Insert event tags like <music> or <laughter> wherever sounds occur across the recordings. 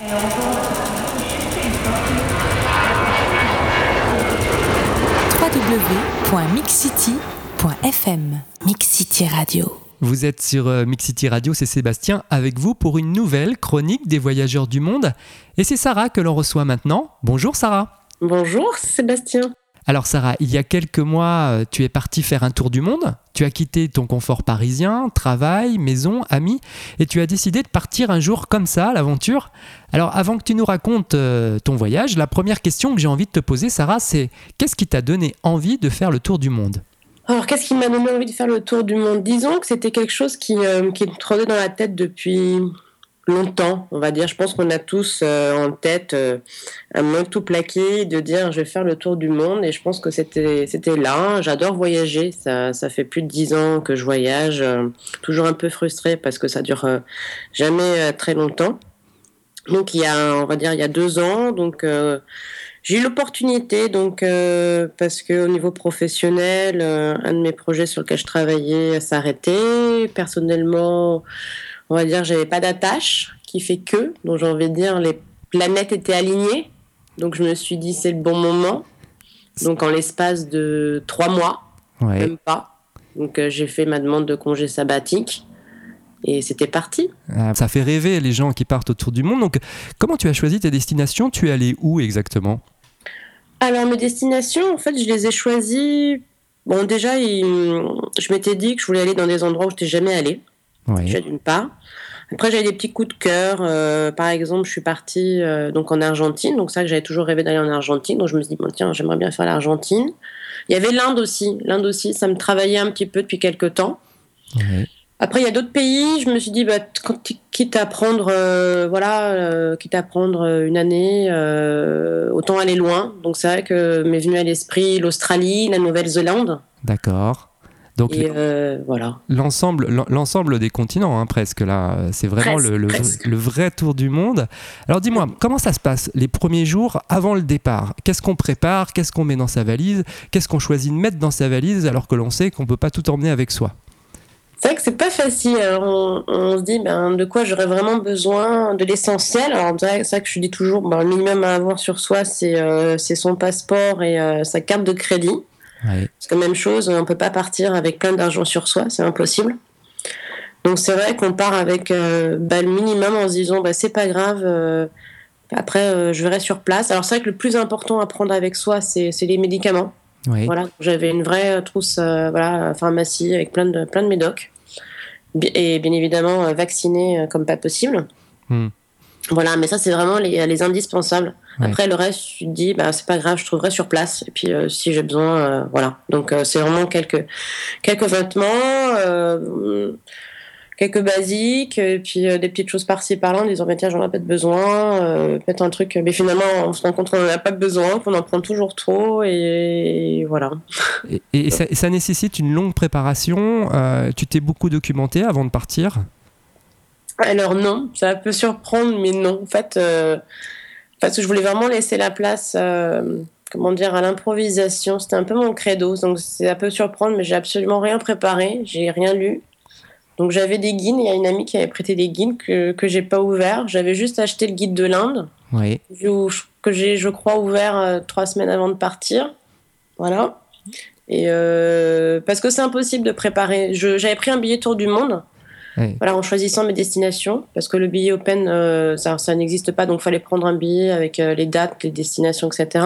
www.mixcity.fm Mixcity Radio. Vous êtes sur euh, Mixcity Radio, c'est Sébastien avec vous pour une nouvelle chronique des voyageurs du monde. Et c'est Sarah que l'on reçoit maintenant. Bonjour Sarah. Bonjour Sébastien. Alors Sarah, il y a quelques mois, euh, tu es partie faire un tour du monde. Tu as quitté ton confort parisien, travail, maison, amis, et tu as décidé de partir un jour comme ça, l'aventure. Alors avant que tu nous racontes euh, ton voyage, la première question que j'ai envie de te poser, Sarah, c'est qu'est-ce qui t'a donné envie de faire le tour du monde? Alors, qu'est-ce qui m'a donné envie de faire le tour du monde? Disons que c'était quelque chose qui, euh, qui me trottait dans la tête depuis longtemps, on va dire. Je pense qu'on a tous euh, en tête euh, un moment tout plaqué de dire je vais faire le tour du monde et je pense que c'était là. J'adore voyager, ça, ça fait plus de dix ans que je voyage, euh, toujours un peu frustrée parce que ça dure jamais très longtemps. Donc il y a, on va dire, il y a deux ans, donc j'ai eu l'opportunité, donc parce que au niveau professionnel, un de mes projets sur lequel je travaillais s'arrêtait. Personnellement, on va dire, j'avais pas d'attache qui fait que, donc j'ai envie de dire, les planètes étaient alignées. Donc je me suis dit, c'est le bon moment. Donc en l'espace de trois mois, même pas. Donc euh, j'ai fait ma demande de congé sabbatique et c'était parti. Ah, ça fait rêver les gens qui partent autour du monde. Donc comment tu as choisi tes destinations? Tu es allé où exactement? Alors mes destinations, en fait, je les ai choisies. Bon, déjà, je m'étais dit que je voulais aller dans des endroits où je n'étais jamais allé. Ouais. d'une part. Après, j'avais des petits coups de cœur. Euh, par exemple, je suis partie euh, donc en Argentine. Donc, ça que j'avais toujours rêvé d'aller en Argentine. Donc, je me suis dit, bon, tiens, j'aimerais bien faire l'Argentine. Il y avait l'Inde aussi. L'Inde aussi, ça me travaillait un petit peu depuis quelques temps. Après, il y a d'autres pays. Je me suis dit, bah, quitte à prendre, euh, voilà, quitte à prendre une année, autant aller loin. Donc, c'est vrai que m'est venu à l'esprit l'Australie, la Nouvelle-Zélande. D'accord. Donc euh, voilà. L'ensemble, l'ensemble des continents, hein, presque là, c'est vraiment le, le, vrai tour du monde. Alors dis-moi, comment ça se passe les premiers jours avant le départ? Qu'est-ce qu'on prépare? Qu'est-ce qu'on met dans sa valise? Qu'est-ce qu'on choisit de mettre dans sa valise alors que l'on sait qu'on peut pas tout emmener avec soi? C'est vrai que c'est pas facile. on, se dit ben, de quoi j'aurais vraiment besoin, de l'essentiel? Alors c'est ça que je dis toujours, ben, le minimum à avoir sur soi, c'est euh, son passeport et euh, sa carte de crédit. C'est la même chose, on ne peut pas partir avec plein d'argent sur soi, c'est impossible. Donc c'est vrai qu'on part avec euh, bah, le minimum en se disant bah, c'est pas grave, euh, après euh, je verrai sur place. Alors c'est vrai que le plus important à prendre avec soi, c'est les médicaments. Voilà, j'avais une vraie trousse voilà, pharmacie avec plein de, plein de médocs. Et bien évidemment vacciné comme pas possible. Hmm. Voilà, mais ça, c'est vraiment les, les indispensables. Après, le reste, tu te dis, bah, c'est pas grave, je trouverai sur place. Et puis, euh, si j'ai besoin, euh, voilà. Donc, euh, c'est vraiment quelques, quelques vêtements, quelques basiques, et puis des petites choses par-ci par-là, en disant, bah, tiens, j'en ai pas de besoin, peut-être un truc. Mais finalement, on se rend compte qu'on n'en a pas besoin, qu'on en prend toujours trop, et, voilà. Et, et ça, ça, nécessite une longue préparation. tu t'es beaucoup documenté avant de partir? Alors non, ça peut surprendre, mais non. En fait, euh, parce que je voulais vraiment laisser la place, euh, comment dire, à l'improvisation. C'était un peu mon credo, donc ça peut surprendre, mais j'ai absolument rien préparé, j'ai rien lu. Donc j'avais des guides, il y a une amie qui avait prêté des guides que que j'ai pas ouvert. J'avais juste acheté le guide de l'Inde, oui. que j'ai, je crois, ouvert euh, trois semaines avant de partir. Voilà. Et parce que c'est impossible de préparer. j'avais pris un billet tour du monde. Voilà, en choisissant mes destinations, parce que le billet open, euh, ça, ça n'existe pas, donc il fallait prendre un billet avec euh, les dates, les destinations, etc.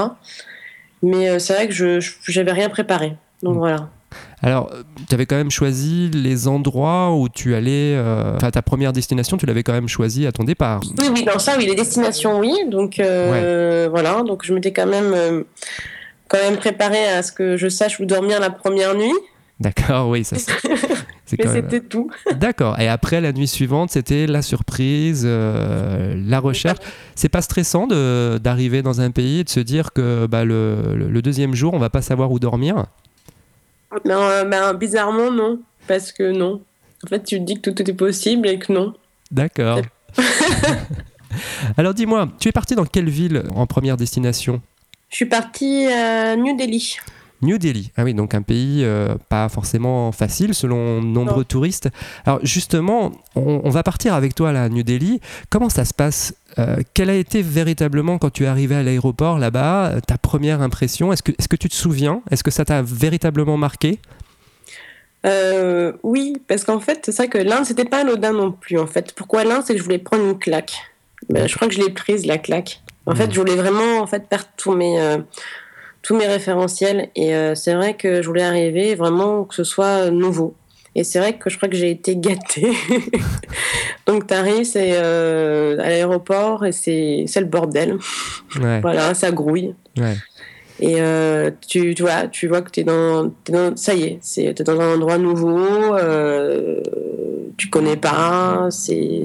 Mais euh, c'est vrai que je n'avais rien préparé. Donc mm. voilà. Alors, tu avais quand même choisi les endroits où tu allais. Enfin, ta première destination, tu l'avais quand même choisi à ton départ. Oui, oui, dans ça, oui, les destinations, oui. Donc, voilà. Donc, je m'étais quand même, quand même préparé à ce que je sache où dormir la première nuit. D'accord, oui, ça. <laughs> Mais c'était tout. <laughs> D'accord. Et après, la nuit suivante, c'était la surprise, euh, la recherche. C'est pas stressant d'arriver dans un pays et de se dire que bah, le, le, deuxième jour, on va pas savoir où dormir? Non, euh, ben, bizarrement, non. Parce que non. En fait, tu te dis que tout est possible et que non. D'accord. <laughs> <laughs> Alors dis-moi, tu es parti dans quelle ville en première destination? Je suis partie à New Delhi. New Delhi. Ah oui, donc un pays euh, pas forcément facile selon nombreux Non. touristes. Alors justement, on, on va partir avec toi là à New Delhi. Comment ça se passe Euh, Quelle a été véritablement quand tu es arrivé à l'aéroport là-bas ta première impression? Est-ce que, est que tu te souviens? Est-ce que ça t'a véritablement marqué? Euh, oui, parce qu'en fait, c'est ça que l'Inde, c'était pas anodin non plus. En fait, pourquoi l'Inde, c'est que je voulais prendre une claque? Ben, je crois que je l'ai prise la claque. En fait, je voulais vraiment en fait perdre tous mes euh, tous mes référentiels et euh, c'est vrai que je voulais arriver vraiment que ce soit nouveau. Et c'est vrai que je crois que j'ai été gâtée. <laughs> Donc t'arrives, c'est euh, à l'aéroport et c'est le bordel. Ouais, Voilà, ça grouille. ouais. Et euh, tu, tu vois, tu vois que tu es dans, t'es dans- Ça y est, t'es dans un endroit nouveau, euh, tu connais pas, c'est,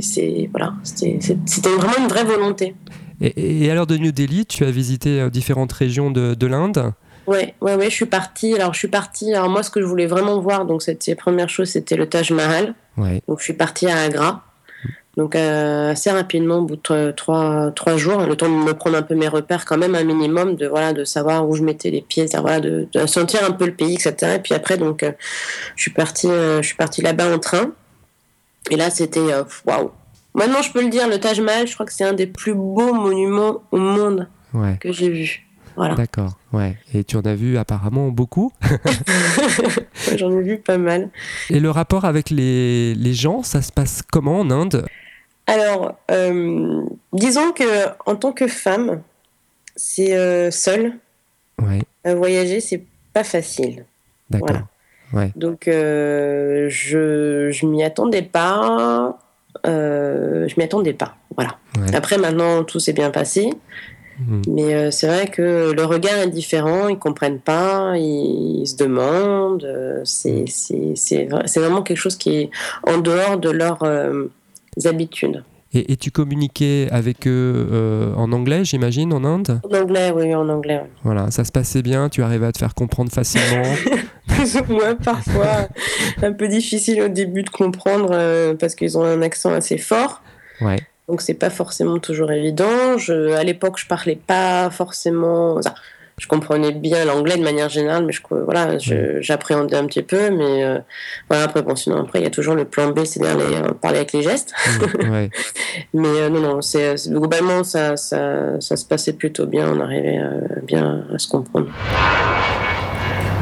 voilà, c'était vraiment une vraie volonté. Et, et alors de New Delhi, tu as visité euh, différentes régions de, de l'Inde? Ouais, ouais, ouais, je suis partie. Alors, je suis partie. Alors, moi, ce que je voulais vraiment voir, donc, c'était, première chose, c'était le Taj Mahal. Ouais, Donc, je suis partie à Agra. Donc, euh, assez rapidement, au bout de trois- jours, le temps de me prendre un peu mes repères, quand même, un minimum, de, voilà, de savoir où je mettais les pieds, voilà, de, de sentir un peu le pays, etc. Et puis après, donc, euh, je suis partie, euh, je suis partie là-bas en train. Et là, c'était waouh. Maintenant, je peux le dire, le Taj Mahal, je crois que c'est un des plus beaux monuments au monde ouais. que j'ai vu. Voilà. D'accord, ouais. Et tu en as vu apparemment beaucoup. <laughs> Ouais, J'en ai vu pas mal. Et le rapport avec les, les gens, ça se passe comment en Inde? Alors, euh, disons que en tant que femme, c'est euh, seule. Ouais, Euh, voyager, c'est pas facile. d'accord. Voilà. Donc, euh, je, je m'y attendais pas. Euh, je m'y attendais pas. Voilà. Ouais. Après, maintenant, tout s'est bien passé. Mhm. Mais euh, c'est vrai que le regard est différent. Ils comprennent pas. Ils, ils se demandent. euh, C'est c'est- c'est vra- c'est vraiment quelque chose qui est en dehors de leurs habitudes. Et, et tu communiquais avec eux euh, en anglais, j'imagine, en Inde En anglais, oui, en anglais. oui. Voilà, ça se passait bien, tu arrivais à te faire comprendre facilement. <laughs> plus ou moins parfois un peu difficile au début de comprendre euh, parce qu'ils ont un accent assez fort. Ouais, Donc c'est pas forcément toujours évident. Je, à l'époque, je parlais pas forcément. enfin, je comprenais bien l'anglais de manière générale, mais je, voilà, je- j'appréhendais un petit peu. Mais euh, voilà, après, bon, sinon après, il y a toujours le plan B, c'est-à-dire euh, parler avec les gestes. Ouais. <laughs> Mais euh, non, non, c'est, globalement, ça, ça, ça se passait plutôt bien. On arrivait bien à se comprendre.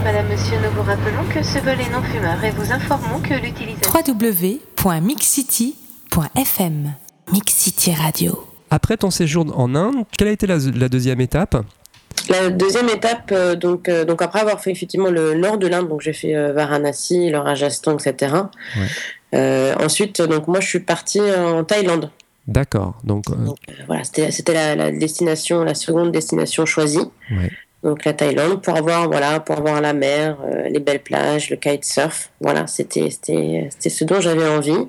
Madame, Monsieur, nous vous rappelons que ce vol est non fumeur et vous informons que l'utilisation... www.mixcity.fm Mixcity Radio. Après ton séjour en Inde, quelle a été la, la deuxième étape? La deuxième étape, euh, donc, euh, donc après avoir fait effectivement le nord de l'Inde, donc j'ai fait euh, Varanasi, le Rajasthan, etc. Ouais. Ensuite, donc moi je suis partie en Thaïlande. D'accord, donc Donc voilà, c'était la, la destination, la seconde destination choisie. Ouais. Donc la Thaïlande pour avoir voilà, pour avoir la mer, euh, les belles plages, le kitesurf. Voilà, c'était ce dont j'avais envie.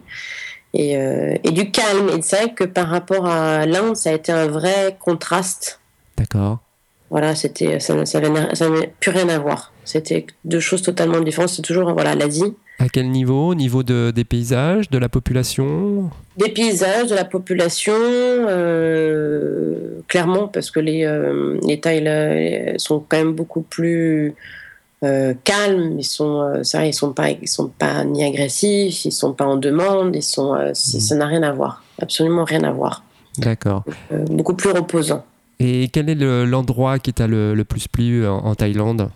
Et, euh, et du calme. Et c'est vrai que par rapport à l'Inde, ça a été un vrai contraste. d'accord. Voilà, c'était ça, n'avait plus rien à voir. C'était deux choses totalement différentes. C'est toujours voilà l'Asie, À quel niveau? Au niveau de, des paysages, de la population? Des paysages, de la population, euh, clairement parce que les euh, les Thaïlandais sont quand même beaucoup plus euh, calmes. Ils sont euh, ils sont pas ils sont pas ni agressifs, ils sont pas en demande, ils sont Mhm. ça n'a rien à voir, absolument rien à voir. D'accord. Beaucoup plus reposant. Et quel est le- l'endroit qui t'a le, le plus plu en, en Thaïlande?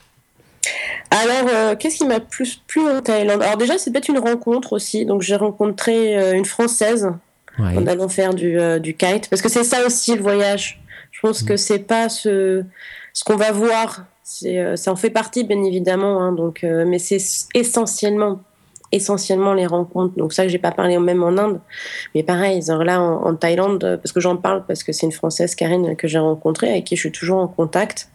Alors, euh, qu'est-ce qui m'a plus plu en Thaïlande? Alors déjà, c'est peut-être une rencontre aussi. Donc, j'ai rencontré euh, une Française Ouais. en allant faire du, euh, du kite. Parce que c'est ça aussi le voyage. Je pense que c'est pas ce, ce qu'on va voir. Euh, ça en fait partie, bien évidemment. hein, donc, euh, mais c'est essentiellement, essentiellement les rencontres. Donc ça que j'ai pas parlé même en Inde. Mais pareil, genre là en, en Thaïlande, euh, parce que j'en parle parce que c'est une Française, Karine, que j'ai rencontrée, avec qui je suis toujours en contact.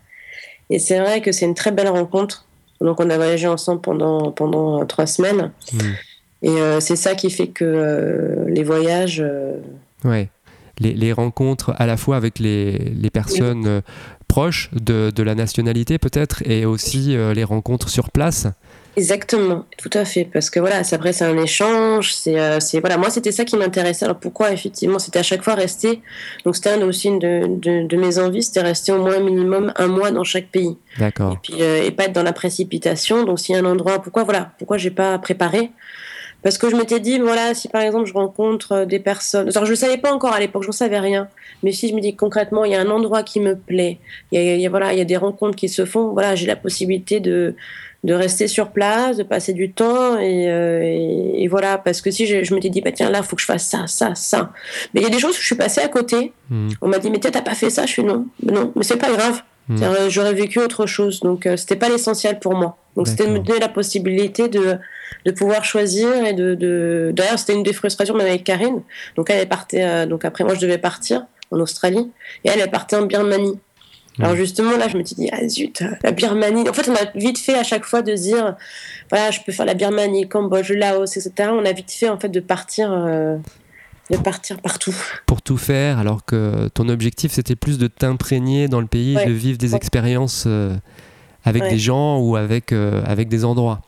Et c'est vrai que c'est une très belle rencontre. Donc on a voyagé ensemble pendant, pendant euh, trois semaines. Hmm. Et euh, c'est ça qui fait que euh, les voyages... euh, Ouais. Les, les rencontres à la fois avec les, les personnes proches de, de la nationalité peut-être et aussi les rencontres sur place. Exactement, tout à fait, parce que voilà, après c'est un échange, c'est euh, c'est- voilà, moi c'était ça qui m'intéressait. Alors pourquoi effectivement, c'était à chaque fois rester. Donc c'était un aussi une de, de, de mes envies, c'était rester au moins minimum un mois dans chaque pays, et D'accord. puis euh, et pas être dans la précipitation. Donc s'il y a un endroit, pourquoi voilà, pourquoi j'ai pas préparé? Parce que je m'étais dit voilà, si par exemple je rencontre euh, des personnes, alors je ne savais pas encore à l'époque, je ne savais rien, mais si je me dis concrètement il y a un endroit qui me plaît, il y a, il y a- voilà, il y a des rencontres qui se font, voilà, j'ai la possibilité de de rester sur place, de passer du temps et, euh, et, et voilà. Parce que si je, je m'étais dit bah tiens là faut que je fasse ça ça ça. Mais il y a des choses où je suis passée à côté. Hmm. on m'a dit mais tiens t'as pas fait ça? Je suis non. Mais non mais c'est pas grave. Hmm. J'aurais vécu autre chose. Donc euh, c'était pas l'essentiel pour moi. Donc c'était de me donner la possibilité de de pouvoir choisir et de, de... d'ailleurs c'était une des frustrations même avec Karine. Donc elle est partie euh, donc après moi je devais partir en Australie. Et elle est partie en Birmanie alors justement là je me suis dit ah zut la Birmanie. En fait on a vite fait à chaque fois de dire voilà je peux faire la Birmanie Cambodge Laos etc on a vite fait en fait de partir euh, de partir partout. Pour tout faire, alors que ton objectif c'était plus de t'imprégner dans le pays, Ouais. de vivre des expériences euh, avec Ouais. des gens ou avec, euh, avec des endroits.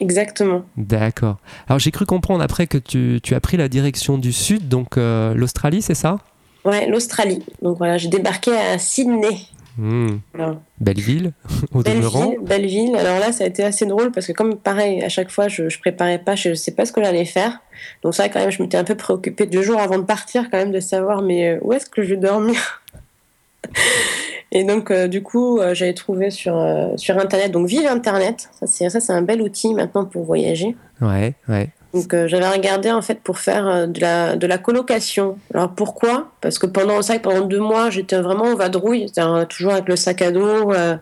exactement. D'accord. Alors j'ai cru comprendre après que tu, tu as pris la direction du sud, donc l'Australie, c'est ça? Ouais l'Australie. Donc voilà j'ai débarqué à Sydney Hmm. Voilà. Belle ville, <laughs> au Belle demeurant. ville, belle ville. Alors là, ça a été assez drôle parce que comme pareil, à chaque fois, je, je préparais pas, je sais pas ce que j'allais faire. Donc ça, quand même, je m'étais un peu préoccupée deux jours avant de partir, quand même, de savoir mais euh, où est-ce que je vais dormir? <laughs> Et donc, euh, du coup, euh, j'avais trouvé sur euh, sur internet. Donc, Vive Internet, ça, c'est un bel outil maintenant pour voyager. Ouais, ouais. Donc euh, j'avais regardé en fait pour faire euh, de la, de la colocation. Alors pourquoi? Parce que pendant ça, pendant deux mois, j'étais vraiment en vadrouille, toujours avec le sac à dos. euh,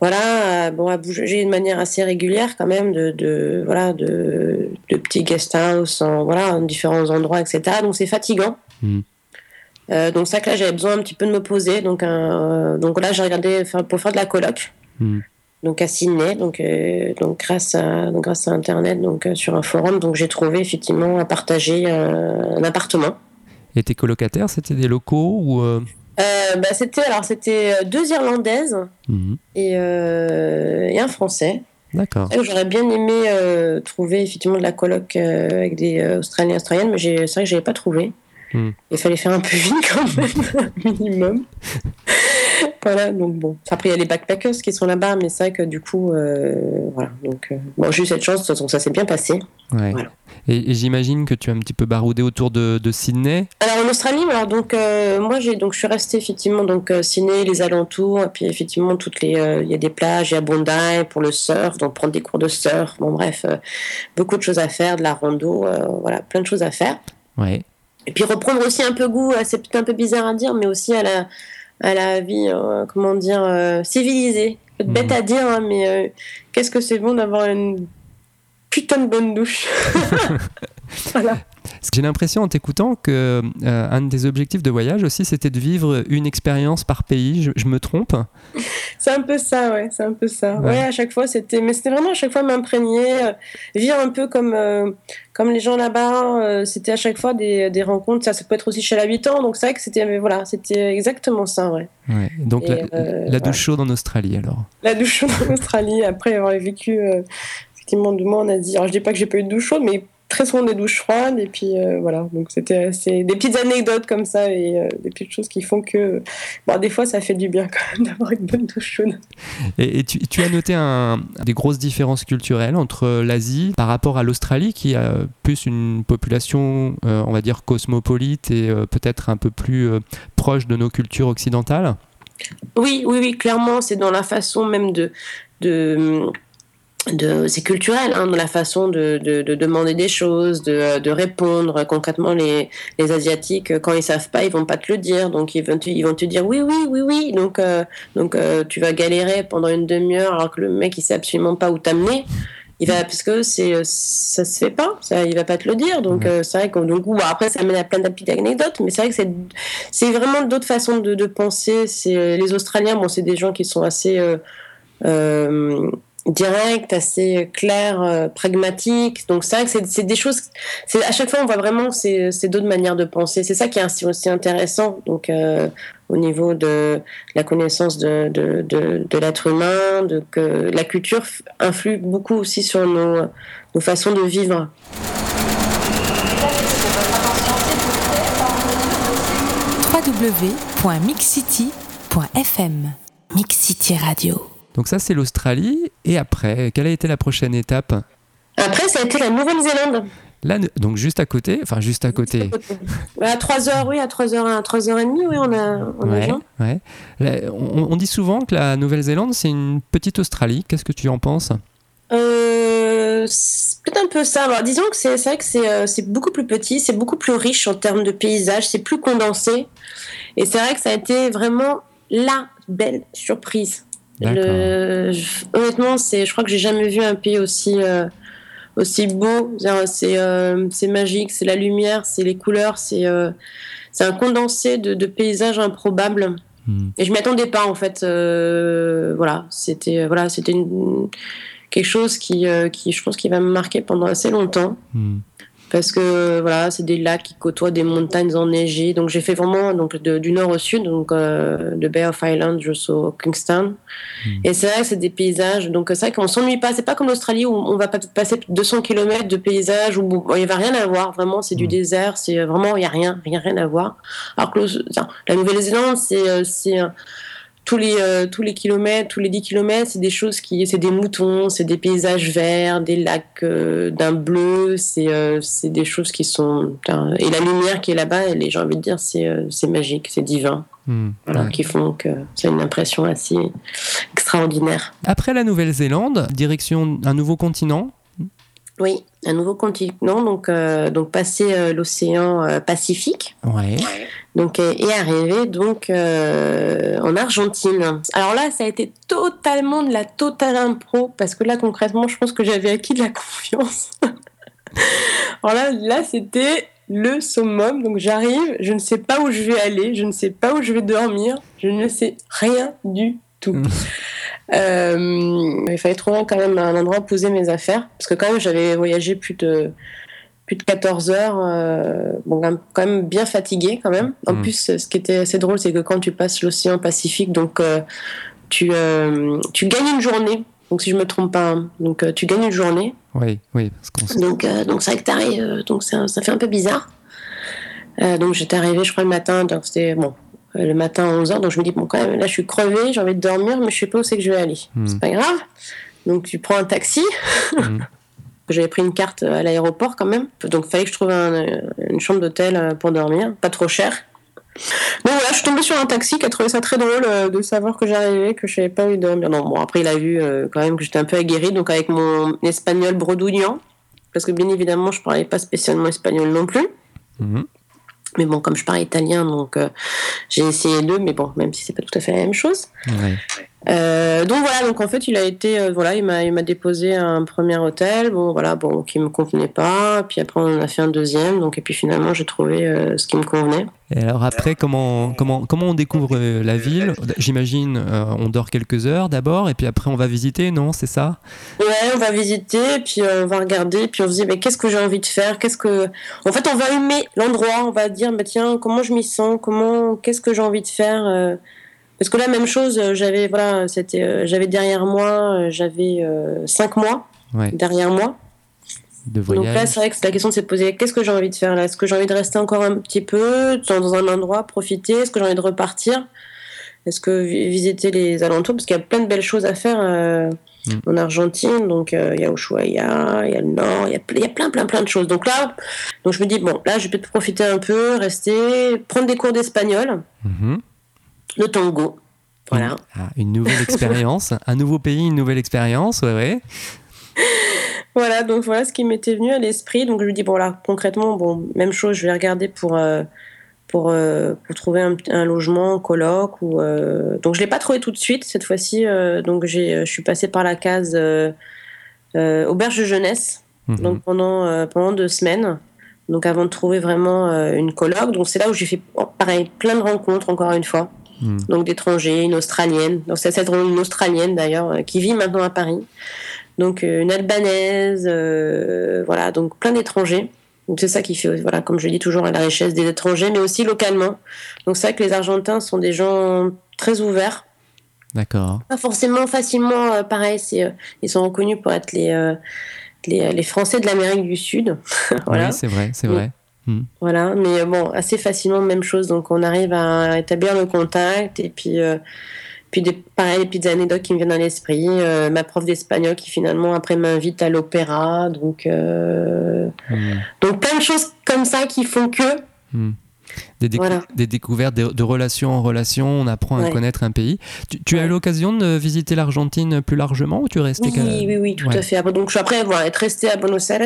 voilà, bon, à bouger de manière assez régulière quand même, de, de voilà, de, de petits guest house, en, voilà, en différents endroits, etc. Donc c'est fatigant. Euh, donc ça que là j'avais besoin un petit peu de me poser. Donc, donc là j'ai regardé pour faire de la coloc Hmm. Donc à Sydney, donc, euh, donc grâce à grâce à internet, donc euh, sur un forum, donc j'ai trouvé effectivement à partager euh, un appartement. Et tes colocataires, c'était des locaux ou euh, bah, c'était alors c'était deux Irlandaises mhm. et, et un Français. D'accord. J'aurais bien aimé trouver effectivement de la coloc avec des Australiens Australiennes, mais c'est vrai que j'avais pas trouvé. Hmm. Il fallait faire un peu vite quand même, <laughs> un minimum. <laughs> voilà, donc bon. Après, il y a les backpackers qui sont là-bas, mais c'est vrai que du coup, euh, voilà. Donc, euh, bon, j'ai eu cette chance, de toute façon, ça s'est bien passé. Ouais. Voilà. Et, et j'imagine que tu as un petit peu baroudé autour de, de Sydney. Alors en Australie, alors donc euh, moi j'ai donc je suis restée effectivement donc Sydney, les alentours, et puis effectivement toutes les euh, il y a des plages, il y a Bondi pour le surf, donc prendre des cours de surf, bon bref, euh, beaucoup de choses à faire, de la rando, voilà, plein de choses à faire. Ouais. Et puis reprendre aussi un peu goût, c'est peut-être un peu bizarre à dire, mais aussi à la à la vie, euh, comment dire, euh, civilisée. Mhm. bête à dire, hein, mais euh, qu'est-ce que c'est bon d'avoir une putain de bonne douche? <laughs> voilà. J'ai l'impression en t'écoutant que euh, un des objectifs de voyage aussi, c'était de vivre une expérience par pays. Je, je me trompe? C'est un peu ça, ouais, c'est un peu ça. Ouais. Ouais, à chaque fois, c'était, mais c'était vraiment à chaque fois m'imprégner, euh, vivre un peu comme euh, comme les gens là-bas. euh, c'était à chaque fois des, des rencontres. Ça, ça peut être aussi chez l'habitant. Donc c'est vrai que c'était, voilà, c'était exactement ça, ouais. Ouais. Donc Et, la, douche chaude en Australie alors. La douche chaude en Australie, après avoir vécu effectivement deux mois en Asie. Alors je dis pas que j'ai pas eu de douche chaude, mais très souvent des douches froides. Et puis euh, voilà, donc c'était assez des petites anecdotes comme ça et euh, des petites choses qui font que, bon, des fois ça fait du bien <laughs> quand même d'avoir une bonne douche chaude. Et, et tu, tu as noté un- des grosses différences culturelles entre l'Asie par rapport à l'Australie, qui a plus une population, euh, on va dire, cosmopolite et peut-être un peu plus proche de nos cultures occidentales? Oui, oui, oui, clairement, c'est dans la façon même de. de de, c'est culturel, hein, dans la façon de, de, de demander des choses, de, de répondre. Concrètement, les, les Asiatiques, quand ils savent pas, ils vont pas te le dire. Donc, ils vont te, ils vont te dire oui, oui, oui, oui. Donc, euh, donc euh, tu vas galérer pendant une demi-heure alors que le mec, il sait absolument pas où t'amener. Il va, parce que c'est, ça se fait pas, ça, il va pas te le dire. Donc, euh, c'est vrai que, donc, bon, après, ça mène à plein de petites anecdotes, mais c'est vrai que c'est, c'est vraiment d'autres façons de, de penser. C'est, les Australiens, bon, c'est des gens qui sont assez, euh, euh, direct, assez clair, euh, pragmatique. Donc c'est vrai que c'est des choses. C'est à chaque fois on voit vraiment que c'est d'autres manières de penser. C'est ça qui est aussi intéressant. Donc euh, au niveau de la connaissance de, de, de, l'être humain, de que la culture influe beaucoup aussi sur nos, nos façons de vivre. www.mixcity.fm Mix City Radio. Donc ça, c'est l'Australie. Et après, quelle a été la prochaine étape? Après, ça a été la Nouvelle-Zélande. Là, donc juste à côté, enfin juste à côté. À 3 heures, oui, à 3 heures, à 3 heures et demie, oui, on a, on ouais, ouais. on, on, dit souvent que la Nouvelle-Zélande, c'est une petite Australie. Qu'est-ce que tu en penses? Euh, peut-être un peu ça. Alors, disons que c'est vrai que euh, c'est beaucoup plus petit, c'est beaucoup plus riche en termes de paysages, c'est plus condensé. Et c'est vrai que ça a été vraiment la belle surprise. Le, honnêtement, c'est, je crois que j'ai jamais vu un pays aussi euh, aussi beau. C'est euh, c'est magique, c'est la lumière, c'est les couleurs, c'est euh, c'est un condensé de, de paysages improbables. Hmm. Et je m'y attendais pas en fait. voilà, c'était voilà, c'était quelque chose qui qui je pense qui va me marquer pendant assez longtemps. Hmm parce que voilà, c'est des lacs qui côtoient des montagnes enneigées. Donc j'ai fait vraiment donc du nord au sud, donc euh, de Bay of Island jusqu'au Kingston. Hmm. Et c'est vrai que c'est des paysages. Donc c'est vrai qu'on s'ennuie pas. C'est pas comme l'Australie où on va passer 200 km de paysages où il y va rien à voir. Vraiment, c'est du hmm. désert. C'est vraiment il y a rien, rien, rien à voir. Alors que la Nouvelle-Zélande, c'est euh, c'est tous les, euh, tous les kilomètres, tous les 10 kilomètres, c'est des choses qui, c'est des moutons, c'est des paysages verts, des lacs euh, d'un bleu, c'est, euh, des choses qui sont, et la lumière qui est là-bas, j'ai envie de dire, c'est, c'est magique, c'est divin. Hmm, voilà, qui font que c'est une impression assez extraordinaire. Après la Nouvelle-Zélande, direction un nouveau continent, oui, un nouveau continent, donc, euh, donc passer euh, l'océan euh, Pacifique. Ouais. Donc, et arriver donc en Argentine. Alors là, ça a été totalement de la totale impro, parce que là, concrètement, je pense que j'avais acquis de la <laughs> confiance. Alors là, là c'était le summum. Donc j'arrive, je ne sais pas où je vais aller, je ne sais pas où je vais dormir, je ne sais rien du tout. Euh, il fallait trouver quand même un endroit où poser mes affaires, parce que quand même j'avais voyagé plus de plus de 14 heures, euh, bon, quand même bien fatigué quand même. En mm. plus, ce qui était assez drôle, c'est que quand tu passes l'océan Pacifique, donc euh, tu, tu gagnes une journée. Donc si je me trompe pas, hein. donc tu gagnes une journée. Oui, oui. Parce donc donc c'est vrai que t'arrives, donc ça, ça, fait un peu bizarre. donc j'étais arrivé, je crois le matin, donc c'était bon, le matin à 11h. Donc je me dis, bon, quand même, là je suis crevée, j'ai envie de dormir, mais je sais pas où c'est que je vais aller. Hmm. C'est pas grave. Donc tu prends un taxi. Hmm. <laughs> J'avais pris une carte à l'aéroport quand même. Donc il fallait que je trouve une chambre d'hôtel euh, pour dormir, pas trop cher. Donc voilà, je suis tombée sur un taxi qui a trouvé ça très drôle euh, de savoir que j'arrivais, que je savais pas où dormir. Non, bon, après il a vu quand même que j'étais un peu aguerrie, donc avec mon espagnol bredouillant, parce que bien évidemment je parlais pas spécialement espagnol non plus. Hmm. Mais bon, comme je parle italien, donc euh, j'ai essayé deux, mais bon, même si c'est pas tout à fait la même chose. Euh, donc voilà, donc en fait, il a été, euh, voilà, il m'a, il m'a déposé un premier hôtel, bon voilà, bon, qui me convenait pas. Puis après, on en a fait un deuxième, donc et puis finalement, j'ai trouvé ce qui me convenait. Et alors après, comment, comment, comment on découvre la ville? J'imagine, on dort quelques heures d'abord, et puis après, on va visiter, non? C'est ça? Ouais, on va visiter, puis on va regarder, puis on se dit, mais qu'est-ce que j'ai envie de faire? Qu'est-ce que, en fait, on va aimer l'endroit, on va dire, bah tiens, comment je m'y sens? Comment, qu'est-ce que j'ai envie de faire? Parce que là, même chose, euh, j'avais voilà, c'était, euh, j'avais derrière moi, euh, j'avais cinq mois derrière moi. De voyage. Donc là, c'est vrai que la question de se poser qu'est-ce que j'ai envie de faire là? Est-ce que j'ai envie de rester encore un petit peu dans un endroit, profiter? Est-ce que j'ai envie de repartir? Est-ce que visiter les alentours? Parce qu'il y a plein de belles choses à faire mm. en Argentine. Donc il y a Ushuaia, il y a le Nord, il y a, y a, plein, plein, plein de choses. Donc là, donc je me dis bon, là, je vais peut-être profiter un peu, rester, prendre des cours d'espagnol. Mm-hmm le tango. Voilà. Ah, une nouvelle <laughs> expérience, un nouveau pays, une nouvelle expérience, ouais, ouais. <laughs> Voilà, donc voilà ce qui m'était venu à l'esprit. Donc je lui dis, bon là, concrètement, bon, même chose, je vais regarder pour, euh, pour, euh, pour trouver un, logement, coloc. Ou, euh, Donc je ne l'ai pas trouvé tout de suite cette fois-ci. donc je suis passée par la case auberge de jeunesse, mhm. donc pendant, pendant deux semaines. Donc avant de trouver vraiment une coloc. Donc c'est là où j'ai fait, pareil, plein de rencontres, encore une fois. Hmm. donc d'étrangers, une Australienne, donc c'est cette une Australienne d'ailleurs, euh, qui vit maintenant à Paris, donc euh, une Albanaise, euh, voilà, donc plein d'étrangers. Donc c'est ça qui fait, voilà, comme je dis toujours, la richesse des étrangers, mais aussi localement. Donc c'est vrai que les Argentins sont des gens très ouverts, D'accord. pas forcément facilement euh, pareil. C'est, euh, ils sont reconnus pour être les, les, les Français de l'Amérique du Sud. <laughs> voilà. Oui, c'est vrai, c'est vrai. Hmm. Voilà, mais euh, bon, assez facilement, même chose. Donc, on arrive à établir le contact et puis, euh, puis des, pareil, des petites anecdotes qui me viennent à l'esprit. Euh, ma prof d'espagnol qui finalement après m'invite à l'opéra. Donc, euh, Hmm. donc, plein de choses comme ça qui font que. Hmm. Des, décou- Voilà. des découvertes de, de relation en relation, on apprend à connaître un pays. Tu, tu as eu l'occasion de visiter l'Argentine plus largement ou tu restais Oui, qu'à- oui, oui, tout Ouais. à fait. Après, Donc, je suis après voilà, être restée à Buenos Aires,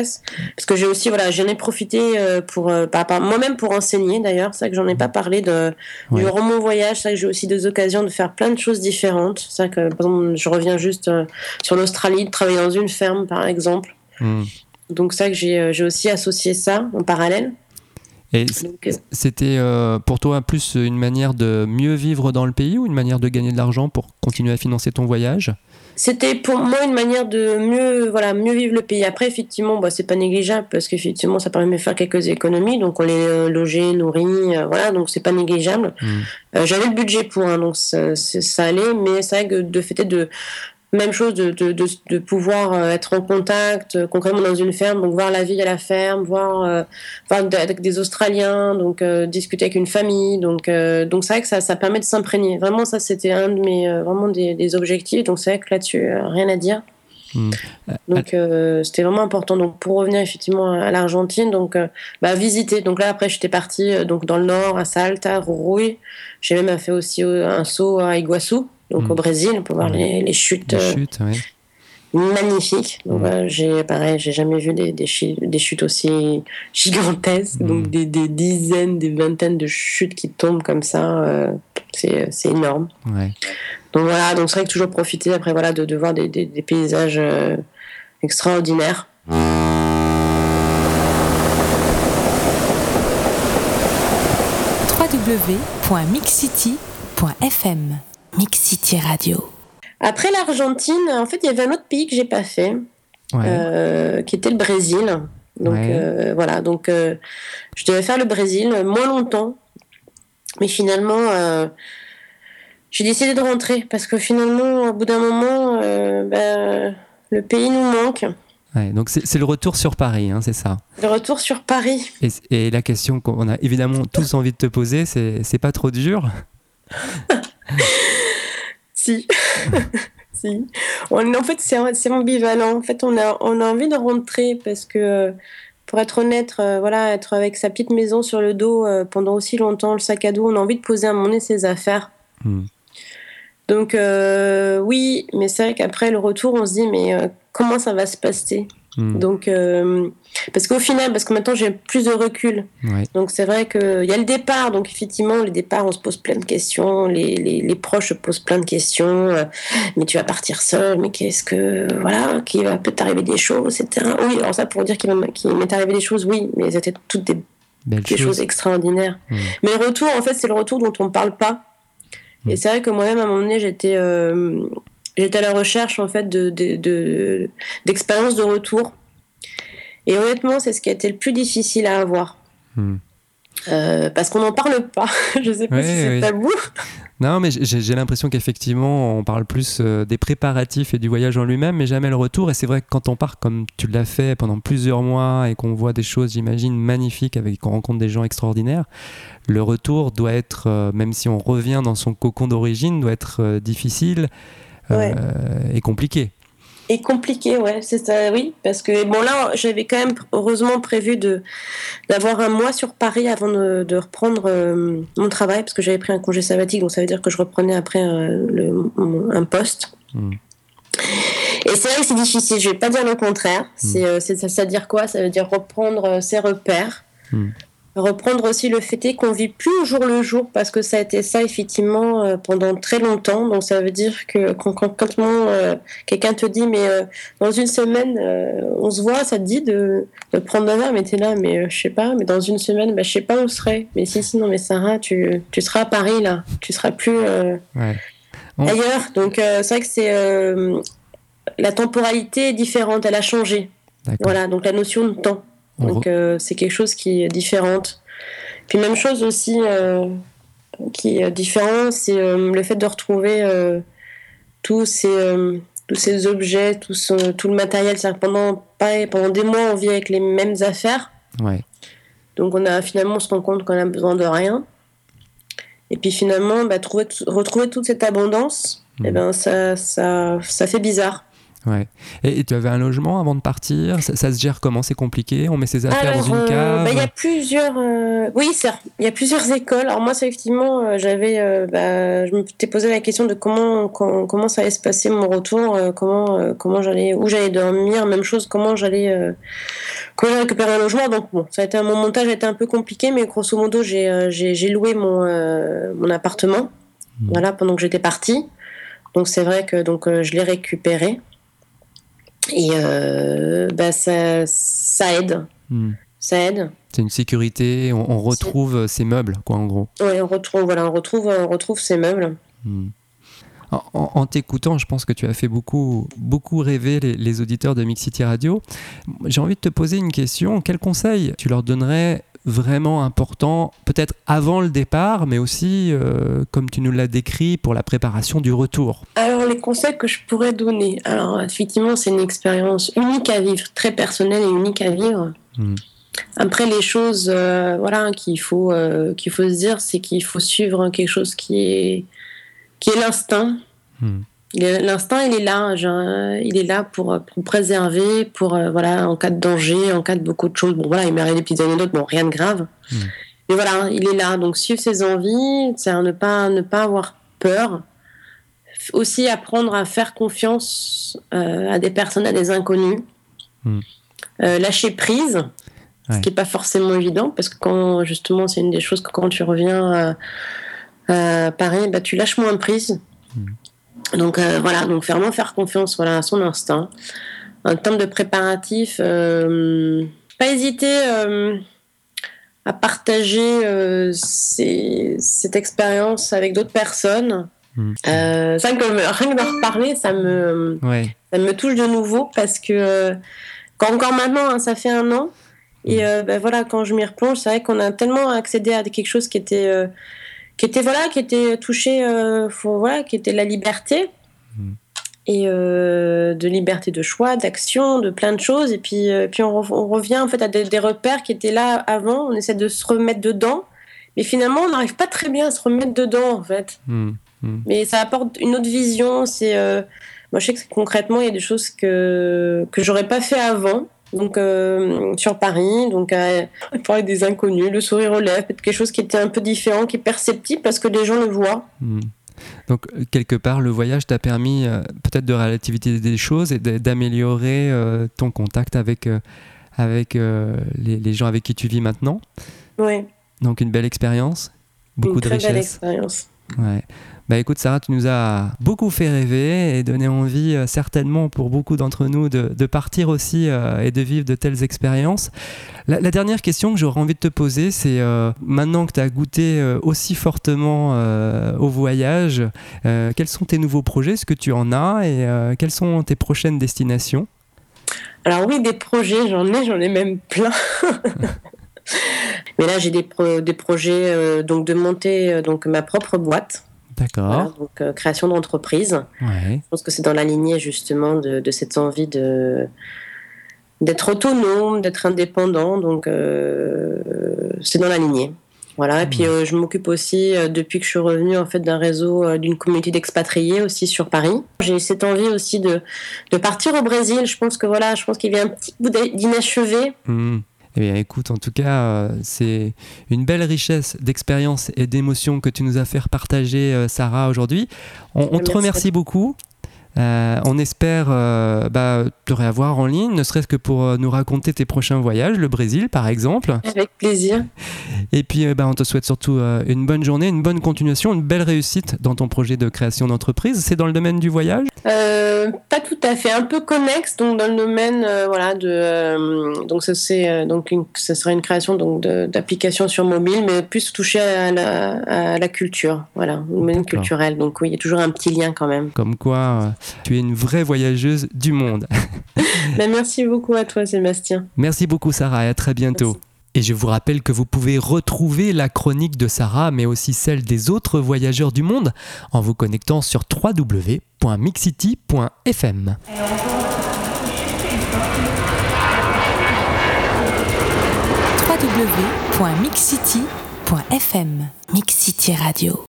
parce que j'ai aussi, voilà, j'en ai profité euh, pour, euh, par- moi-même pour enseigner d'ailleurs. C'est vrai que j'en ai pas parlé de, Ouais. durant mon voyage. C'est vrai que j'ai aussi des occasions de faire plein de choses différentes. C'est que, par exemple, je reviens juste euh, sur l'Australie, de travailler dans une ferme, par exemple. Hmm. Donc, c'est vrai que j'ai, j'ai aussi associé ça en parallèle. Et euh, c'était euh, pour toi plus une manière de mieux vivre dans le pays ou une manière de gagner de l'argent pour continuer à financer ton voyage? C'était pour moi une manière de mieux, voilà, mieux vivre le pays. Après, effectivement, bah, c'est pas négligeable parce qu'effectivement, ça permet de faire quelques économies. Donc, on les euh, logeait, nourrit, euh, voilà, donc c'est pas négligeable. Hmm. Euh, J'avais le budget pour, hein, donc ça allait, mais c'est vrai que de fait de même chose de, de, de, de pouvoir euh, être en contact euh, concrètement dans une ferme, donc voir la vie à la ferme, voir, euh, voir avec des Australiens, donc euh, discuter avec une famille, donc euh, donc c'est vrai que ça, ça permet de s'imprégner. Vraiment, ça c'était un de mes vraiment des, des objectifs, donc c'est vrai que là-dessus rien à dire. Hmm. Donc euh, c'était vraiment important. Donc pour revenir effectivement à l'Argentine, donc euh, bah, visiter. Donc là après j'étais partie euh, donc dans le nord à Salta, Jujuy. J'ai même fait aussi un saut à Iguaçu, donc Mm. au Brésil pour voir Ouais. les, les chutes Les euh, chutes, ouais. magnifiques. Donc Mm. voilà, j'ai pareil, j'ai jamais vu des, des, chutes aussi gigantesques. Mm. Donc des, des dizaines, des vingtaines de chutes qui tombent comme ça, euh, c'est c'est énorme. ouais. Donc voilà, donc c'est vrai que toujours profiter après voilà de, de voir des, des, des paysages euh, extraordinaires. www.mixcity.fm Mix City Radio. Après l'Argentine, en fait, il y avait un autre pays que j'ai pas fait, Ouais. euh, qui était le Brésil. Donc Ouais. euh, voilà, donc euh, je devais faire le Brésil moins longtemps, mais finalement euh, j'ai décidé de rentrer parce que finalement, au bout d'un moment, euh, ben, le pays nous manque. Ouais, donc c'est c'est le retour sur Paris, hein, c'est ça? Le retour sur Paris. Et, et la question qu'on a évidemment tous envie de te poser, c'est c'est pas trop dur? <laughs> Si. <laughs> si. On, en fait, c'est ambivalent. En fait, on a, on a envie de rentrer parce que, pour être honnête, euh, voilà, être avec sa petite maison sur le dos euh, pendant aussi longtemps, le sac à dos, on a envie de poser à moment donné ses affaires. Hmm. Donc, euh, oui, mais c'est vrai qu'après le retour, on se dit, mais comment ça va se passer? Hmm. Donc, euh, parce qu'au final, parce que maintenant j'ai plus de recul, Ouais. donc c'est vrai qu'il y a le départ, donc effectivement, le départ, on se pose plein de questions, les, les, les proches se posent plein de questions, euh, mais tu vas partir seul, mais qu'est-ce que, voilà, qu'il va peut t'arriver des choses, etc. Oui, alors ça pour dire qu'il m'est arrivé des choses, oui, mais c'était toutes des, Belle des chose. choses extraordinaires. Hmm. Mais le retour, en fait, c'est le retour dont on parle pas. Mm. Et c'est vrai que moi-même, à un moment donné, j'étais euh, j'étais à la recherche, en fait, de, de, de- d'expériences de retour. Et honnêtement, c'est ce qui a été le plus difficile à avoir. Hmm. Euh, parce qu'on n'en parle pas. <laughs> Je sais pas Ouais, si c'est ouais. tabou. Non, mais j'ai l'impression qu'effectivement, on parle plus euh, des préparatifs et du voyage en lui-même, mais jamais le retour. Et c'est vrai que quand on part comme tu l'as fait pendant plusieurs mois et qu'on voit des choses, j'imagine, magnifiques, avec qu'on rencontre des gens extraordinaires, le retour doit être, euh, même si on revient dans son cocon d'origine, doit être difficile Ouais. et compliqué. Et compliqué, ouais, c'est ça, oui. Parce que, bon, là, j'avais quand même, heureusement, prévu de, d'avoir un mois sur Paris avant de, de reprendre euh, mon travail, parce que j'avais pris un congé sabbatique, donc ça veut dire que je reprenais après euh, le- mon- un poste. Hmm. Et c'est vrai que c'est difficile, je vais pas dire le contraire. C'est, euh, c'est, ça, ça veut dire quoi? Ça veut dire reprendre euh, ses repères. Hmm. Reprendre aussi le fait qu'on vit plus au jour le jour parce que ça a été ça effectivement euh, pendant très longtemps. Donc ça veut dire que quand, quand, quand euh, quelqu'un te dit mais euh, dans une semaine on se voit, ça te dit de, de prendre un verre, mais t'es là, mais je sais pas, mais dans une semaine, bah, je sais pas où serait. Mais si, si, non, mais Sarah, tu, tu seras à Paris là, tu seras plus ailleurs. Donc c'est vrai que c'est la temporalité est différente, elle a changé. Voilà, donc la notion de temps. Donc euh, c'est quelque chose qui est différente. Puis même chose aussi euh, qui est différent, c'est euh, le fait de retrouver tous ces tous ces objets, tout, tout le matériel. C'est pendant pendant des mois on vit avec les mêmes affaires. Ouais. Donc on a finalement on se rend compte qu'on a besoin de rien. Et puis finalement, bah, trouver, retrouver toute cette abondance, et eh mmh. ben ça, ça, ça fait bizarre. Ouais. Et, tu avais un logement avant de partir? Ça, se gère comment? C'est compliqué? On met ses affaires dans une euh, cave? bah, Il y a plusieurs. Euh, oui, il y a plusieurs écoles. Alors moi, effectivement, euh, j'avais, bah, je me t'ai posé la question de comment, comment, ça allait se passer mon retour, comment, comment j'allais, où j'allais dormir, même chose, comment j'allais, comment récupérer un logement. Donc bon, ça a été mon montage a été un peu compliqué, mais grosso modo, j'ai, j'ai, loué mon, mon appartement, mmh. voilà, pendant que j'étais partie. Donc c'est vrai que donc je l'ai récupéré. Et euh, bah, ça, ça aide. Hmm. Ça aide. C'est une sécurité, on, retrouve ses meubles, quoi, en gros. Oui, on retrouve, voilà, on retrouve, on retrouve ses meubles. Hmm. En, t'écoutant, je pense que tu as fait beaucoup, beaucoup rêver les, les auditeurs de Mix City Radio. J'ai envie de te poser une question. Quel conseil tu leur donnerais vraiment important, peut-être avant le départ, mais aussi, euh, comme tu nous l'as décrit, pour la préparation du retour Alors, les conseils que je pourrais donner, alors effectivement, c'est une expérience unique à vivre, très personnelle et unique à vivre. Hmm. Après, les choses euh, voilà, qu'il faut, euh, qu'il faut se dire, c'est qu'il faut suivre quelque chose qui est, qui est l'instinct. Hmm. L'instinct, il est là, il est là pour, pour préserver, pour euh, voilà, en cas de danger, en cas de beaucoup de choses. Bon voilà, il m'est arrivé des petites anecdotes, bon rien de grave. Hmm. Mais voilà, il est là. Donc suivre ses envies, c'est ne pas ne pas avoir peur. Aussi apprendre à faire confiance euh, à des personnes, à des inconnus. Hmm. Euh, lâcher prise, ce qui n'est pas forcément évident parce que quand justement c'est une des choses que quand tu reviens à Paris, bah, tu lâches moins prise. Hmm. Donc euh, voilà, donc vraiment faire confiance voilà, à son instinct. En termes de préparatifs, euh, pas hésiter euh, à partager cette expérience avec d'autres personnes. Mmh. ça, que, rien que d'en reparler, ça me, ça me touche de nouveau parce que quand encore maintenant, hein, ça fait un an. Et mmh. ben voilà, quand je m'y replonge, c'est vrai qu'on a tellement accédé à quelque chose qui était qui était voilà, qui était touché, euh, voilà, qui était la liberté mm. et euh, de liberté de choix, d'action, de plein de choses. Et puis, euh, puis on, revient en fait à des, repères qui étaient là avant. On essaie de se remettre dedans, mais finalement, on n'arrive pas très bien à se remettre dedans en fait. Mm. Mm. Mais ça apporte une autre vision. C'est moi, je sais que concrètement, il y a des choses que que j'aurais pas fait avant donc euh, sur Paris, donc à parler des inconnus, le sourire aux lèvres, quelque chose qui était un peu différent, qui est perceptible parce que les gens le voient. Hmm. Donc quelque part, le voyage t'a permis euh, peut-être de relativiser des choses et d'améliorer euh, ton contact avec, avec les, les, gens avec qui tu vis maintenant. Oui. Donc une belle expérience, beaucoup une de très richesse. Belle expérience. Ouais. Bah écoute Sarah, tu nous as beaucoup fait rêver et donné envie euh, certainement pour beaucoup d'entre nous de, partir aussi euh, et de vivre de telles expériences. La, dernière question que j'aurais envie de te poser, c'est euh, maintenant que tu as goûté aussi fortement au voyage, quels sont tes nouveaux projets, ce que tu en as? Et quelles sont tes prochaines destinations? Alors oui, des projets, j'en ai, j'en ai même plein. <laughs> Mais là, j'ai des, des projets donc de monter donc ma propre boîte. D'accord. donc euh, création d'entreprise. Je pense que c'est dans la lignée justement de, cette envie de d'être autonome, d'être indépendant. Donc euh, c'est dans la lignée. Voilà. Et puis euh, je m'occupe aussi depuis que je suis revenue en fait d'un réseau d'une communauté d'expatriés aussi sur Paris. J'ai cette envie aussi de, de partir au Brésil. Je pense que voilà, je pense qu'il y a un petit bout d'inachevé. Mmh. Eh bien, écoute, en tout cas, euh, c'est une belle richesse d'expérience et d'émotions que tu nous as fait partager, euh, Sarah, aujourd'hui. On, te remercie beaucoup. Euh, on espère euh, bah, te réavoir en ligne, ne serait-ce que pour euh, nous raconter tes prochains voyages, le Brésil par exemple. Avec plaisir. Et puis bah, on te souhaite surtout une bonne journée, une bonne continuation, une belle réussite dans ton projet de création d'entreprise. C'est dans le domaine du voyage? Pas tout à fait, un peu connexe, donc dans le domaine voilà, de... donc ça, c'est, donc une, ça sera une création donc, d'applications sur mobile, mais plus touchée à la, à la culture, voilà, le domaine culturel. Donc oui, il y a toujours un petit lien quand même. Comme quoi tu es une vraie voyageuse du monde. <laughs> Ben, merci beaucoup à toi Sébastien. Merci beaucoup Sarah et à très bientôt. Et je vous rappelle que vous pouvez retrouver la chronique de Sarah, mais aussi celle des autres voyageurs du monde, en vous connectant sur www.mixcity.fm. www.mixcity.fm Mixcity Radio